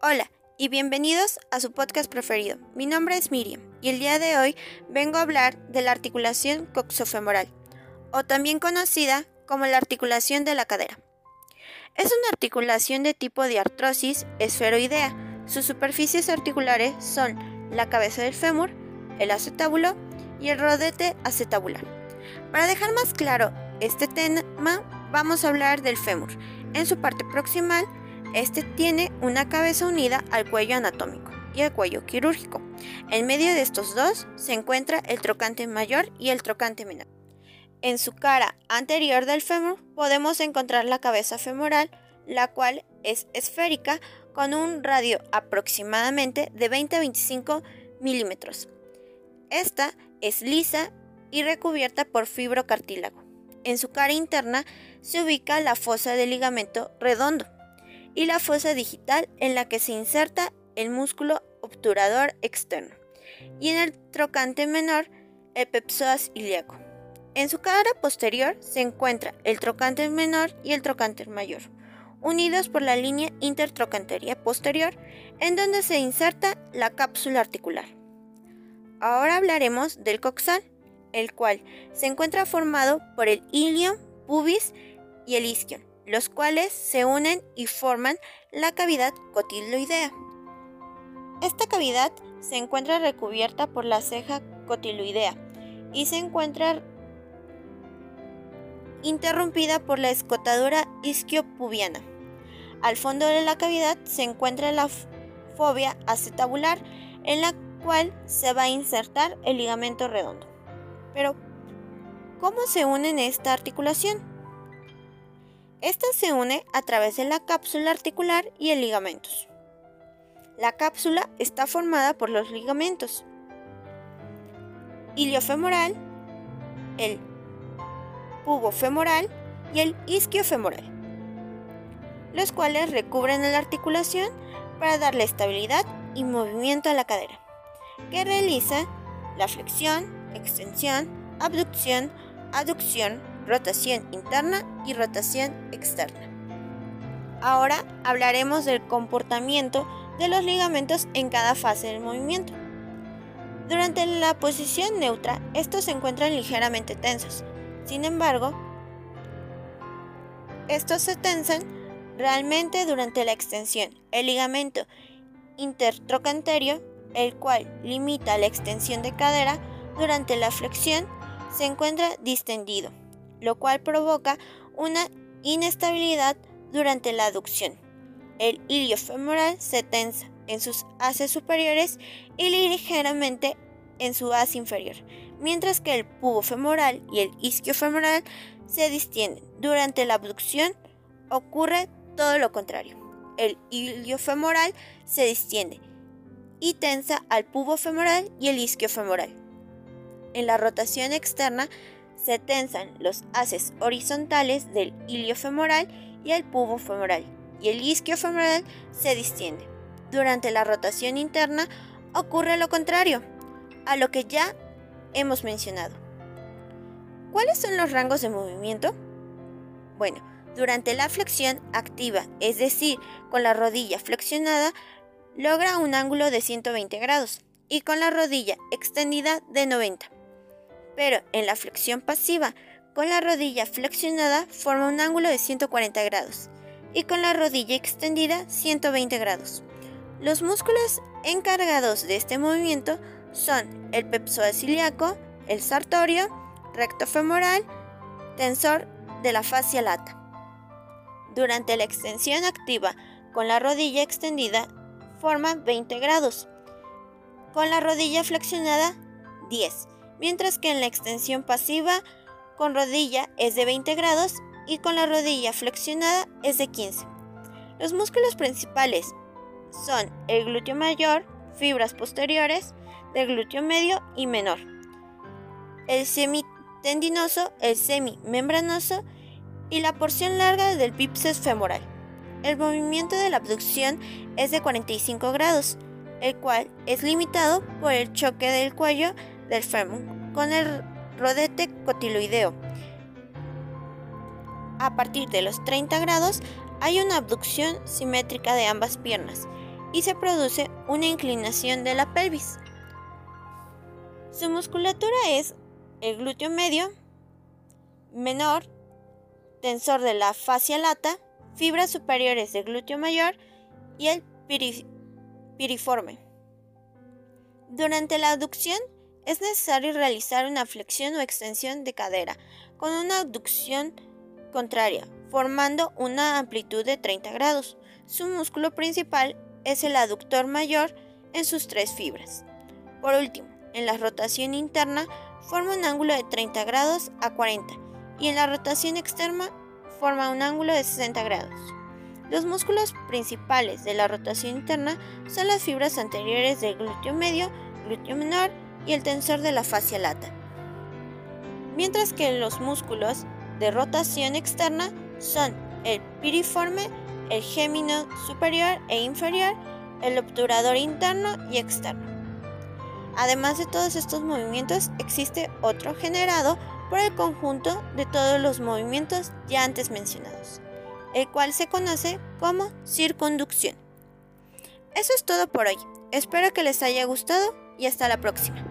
Hola y bienvenidos a su podcast preferido. Mi nombre es Miriam y el día de hoy vengo a hablar de la articulación coxofemoral, o también conocida como la articulación de la cadera. Es una articulación de tipo de artrosis esferoidea. Sus superficies articulares son la cabeza del fémur, el acetábulo y el rodete acetabular. Para dejar más claro este tema, vamos a hablar del fémur. En su parte proximal este tiene una cabeza unida al cuello anatómico y al cuello quirúrgico. En medio de estos dos se encuentra el trocante mayor y el trocante menor. En su cara anterior del fémur podemos encontrar la cabeza femoral, la cual es esférica con un radio aproximadamente de 20 a 25 milímetros. Esta es lisa y recubierta por fibrocartílago. En su cara interna se ubica la fosa del ligamento redondo, y la fosa digital en la que se inserta el músculo obturador externo, y en el trocante menor el pepsoas ilíaco. En su cara posterior se encuentra el trocante menor y el trocante mayor, unidos por la línea intertrocanteria posterior, en donde se inserta la cápsula articular. Ahora hablaremos del coxal, el cual se encuentra formado por el ilion, pubis y el isquion, los cuales se unen y forman la cavidad cotiloidea. Esta cavidad se encuentra recubierta por la ceja cotiloidea y se encuentra interrumpida por la escotadura isquiopubiana. Al fondo de la cavidad se encuentra la fobia acetabular en la cual se va a insertar el ligamento redondo. Pero, ¿cómo se unen esta articulación? Esta se une a través de la cápsula articular y el ligamentos. La cápsula está formada por los ligamentos iliofemoral, el pubofemoral y el isquiofemoral, los cuales recubren la articulación para darle estabilidad y movimiento a la cadera, que realiza la flexión, extensión, abducción, aducción, rotación interna y rotación externa. Ahora hablaremos del comportamiento de los ligamentos en cada fase del movimiento. Durante la posición neutra, estos se encuentran ligeramente tensos. Sin embargo, estos se tensan realmente durante la extensión. El ligamento intertrocanterio, el cual limita la extensión de cadera, durante la flexión se encuentra distendido lo cual provoca una inestabilidad durante la aducción. El ilio femoral se tensa en sus haces superiores y ligeramente en su haz inferior, mientras que el pubo femoral y el isquio femoral se distienden. Durante la abducción ocurre todo lo contrario. El ilio femoral se distiende y tensa al pubo femoral y el isquio femoral. En la rotación externa se tensan los haces horizontales del ilio femoral y el pubo femoral, y el isquio femoral se distiende. Durante la rotación interna ocurre lo contrario, a lo que ya hemos mencionado. ¿Cuáles son los rangos de movimiento? Bueno, durante la flexión activa, es decir, con la rodilla flexionada, logra un ángulo de 120 grados y con la rodilla extendida de 90 pero en la flexión pasiva, con la rodilla flexionada forma un ángulo de 140 grados y con la rodilla extendida 120 grados. Los músculos encargados de este movimiento son el pepsoas ilíaco, el sartorio, recto femoral, tensor de la fascia lata. Durante la extensión activa con la rodilla extendida forma 20 grados, con la rodilla flexionada 10 mientras que en la extensión pasiva con rodilla es de 20 grados y con la rodilla flexionada es de 15. Los músculos principales son el glúteo mayor, fibras posteriores del glúteo medio y menor, el semitendinoso, el semimembranoso y la porción larga del bíceps femoral. El movimiento de la abducción es de 45 grados, el cual es limitado por el choque del cuello del fémur con el rodete cotiloideo. A partir de los 30 grados hay una abducción simétrica de ambas piernas y se produce una inclinación de la pelvis. Su musculatura es el glúteo medio, menor, tensor de la fascia lata, fibras superiores del glúteo mayor y el piriforme. Durante la aducción es necesario realizar una flexión o extensión de cadera con una abducción contraria, formando una amplitud de 30 grados. Su músculo principal es el aductor mayor en sus tres fibras. Por último, en la rotación interna forma un ángulo de 30 grados a 40 y en la rotación externa forma un ángulo de 60 grados. Los músculos principales de la rotación interna son las fibras anteriores del glúteo medio, glúteo menor y el tensor de la fascia lata. Mientras que los músculos de rotación externa son el piriforme, el gémino superior e inferior, el obturador interno y externo. Además de todos estos movimientos, existe otro generado por el conjunto de todos los movimientos ya antes mencionados, el cual se conoce como circunducción. Eso es todo por hoy. Espero que les haya gustado y hasta la próxima.